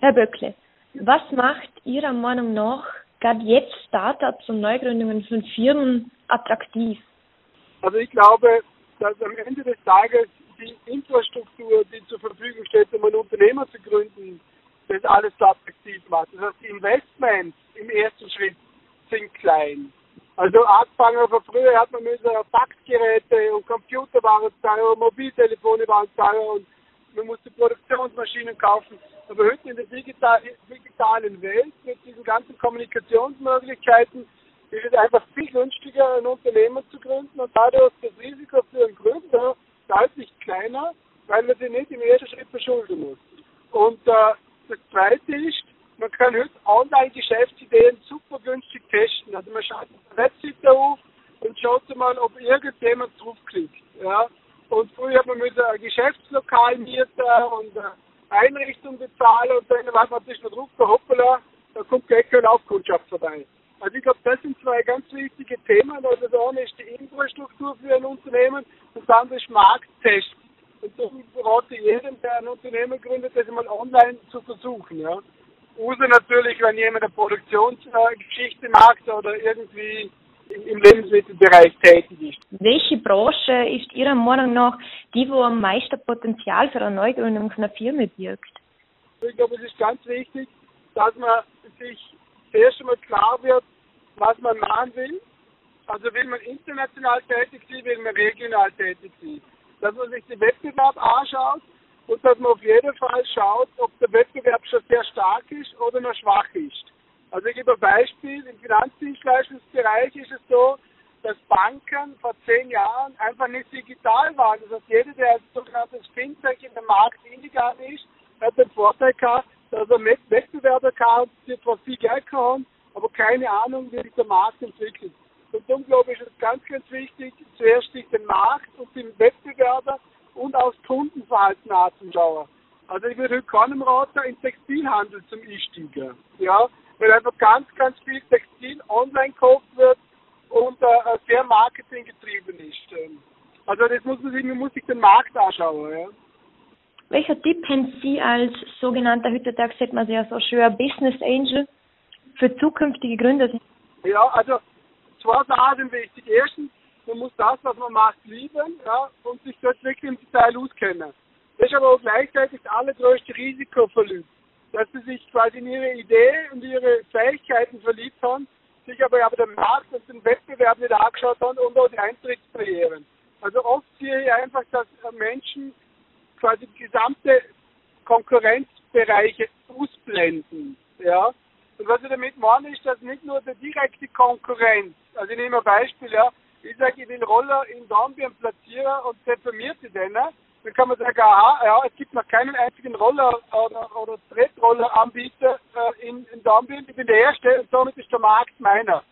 Herr Böckle, was macht Ihrer Meinung nach gerade jetzt Startups und Neugründungen von Firmen attraktiv? Also ich glaube, dass am Ende des Tages die Infrastruktur, die zur Verfügung steht, um ein Unternehmer zu gründen, das alles attraktiv macht. Das heißt, die Investments im ersten Schritt sind klein. Also angefangen von früher hat man müssen Faxgeräte und Computer waren teuer, Mobiltelefone waren teuer und man musste Produktionsmaschinen kaufen. Aber heute in der digitalen Welt mit diesen ganzen Kommunikationsmöglichkeiten ist es einfach viel günstiger, ein Unternehmen zu gründen und dadurch das Risiko für einen Gründer deutlich kleiner, weil man sich nicht im ersten Schritt verschulden muss. Und äh, das Zweite ist, man kann heute Online-Geschäftsideen super günstig testen. Also man schaut eine Webseite auf und schaut mal, ob irgendjemand draufklickt. Ja? Man müssen ein Geschäftslokal mieten und eine Einrichtung bezahlen und dann weiß man sich noch drauf, hoppala, da kommt gleich eine Laufkundschaft vorbei. Also ich glaube, das sind zwei ganz wichtige Themen. Also das eine ist die Infrastruktur für ein Unternehmen und das andere ist Markttest. Und darum rate ich jedem, der ein Unternehmen gründet, das mal online zu versuchen. Ja. Außer natürlich, wenn jemand eine Produktionsgeschichte macht oder irgendwie im Lebensmittelbereich tätig ist. Welche Branche ist Ihrer Meinung nach die, wo am meisten Potenzial für eine Neugründung von einer Firma birgt? Ich glaube, es ist ganz wichtig, dass man sich zuerst einmal klar wird, was man machen will. Also will man international tätig sein, will man regional tätig sein. Dass man sich den Wettbewerb anschaut und dass man auf jeden Fall schaut, ob der Wettbewerb schon sehr stark ist oder noch schwach ist. Also ich gebe ein Beispiel, im Finanzdienstleistungsbereich ist es so, dass Banken vor zehn Jahren einfach nicht digital waren. Das heißt, jeder, der als sogenanntes Fintech in der Markt illegal ist, hat den Vorteil gehabt, dass er mit Wettbewerber kann, die zwar viel Geld haben, aber keine Ahnung, wie sich der Markt entwickelt. Und darum glaube ich, ist es ganz, ganz wichtig, zuerst sich den Markt und den Wettbewerber und auch das Kundenverhalten anzuschauen. Also ich würde keinem raten, in Textilhandel zum Einsteigen. Ja, weil einfach ganz, ganz viel Textil online gekauft wird und äh, sehr marketinggetrieben ist. Ähm, also das muss man sich, man muss sich den Markt anschauen. Ja. Welcher Tipp haben Sie als sogenannter, heutzutage sagt man ja so schön, Business Angel für zukünftige Gründer? Ja, also zwei Sachen wichtig. Erstens, man muss das, was man macht, lieben ja, und sich dort wirklich im Detail auskennen. Das ist aber auch gleichzeitig das allergrößte Risiko verliebt, dass sie sich quasi in ihre Idee und ihre Fähigkeiten verliebt haben, sich aber, aber den Markt und den Wettbewerb nicht angeschaut haben und auch die Eintrittsbarrieren. Also oft sehe ich einfach, dass Menschen quasi gesamte Konkurrenzbereiche ausblenden. Ja? Und was ich damit meine, ist, dass nicht nur die direkte Konkurrenz, also ich nehme ein Beispiel, ja, ich sage, ich will Roller in Dornbirn platzieren und reformiert die dann, kann man sagen, aha, ja, es gibt noch keinen einzigen Roller oder, oder Trettrolleranbieter äh, in, in Dornbirn, ich bin der Erste und somit ist der Markt meiner.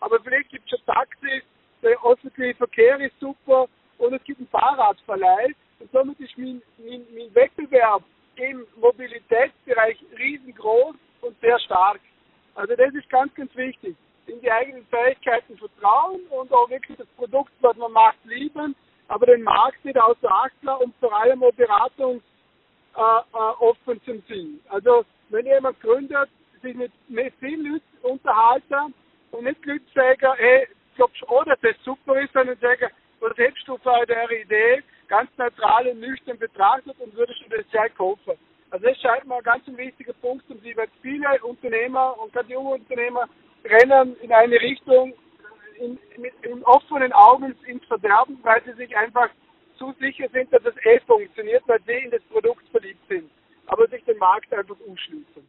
Aber vielleicht gibt es schon Taxis, der öffentliche Verkehr ist super und es gibt einen Fahrradverleih und somit ist mein, mein, mein Wettbewerb im Mobilitätsbereich riesengroß und sehr stark. Also das ist ganz, ganz wichtig. In die eigenen Fähigkeiten vertrauen und auch wirklich das Produkt, was man macht, lieben, aber den Markt nicht außer Acht allem auch Beratung äh, äh, offen zum Ziel. Also wenn jemand gründet, sich mit, vielen Leuten unterhalten und nicht Leute sagen, hey, glaubst du auch, dass das super ist, sondern sagen, was hältst du von der Idee, ganz neutral und nüchtern betrachtet und würdest du das sehr kaufen. Also das scheint mir ein ganz wichtiger Punkt und sie wird viele Unternehmer und gerade junge Unternehmer rennen in eine Richtung in, mit in offenen Augen ins Verderben, weil sie sich einfach zu sicher sind, dass es eh funktioniert, weil sie in das Produkt verliebt sind, aber sich den Markt einfach umschließen.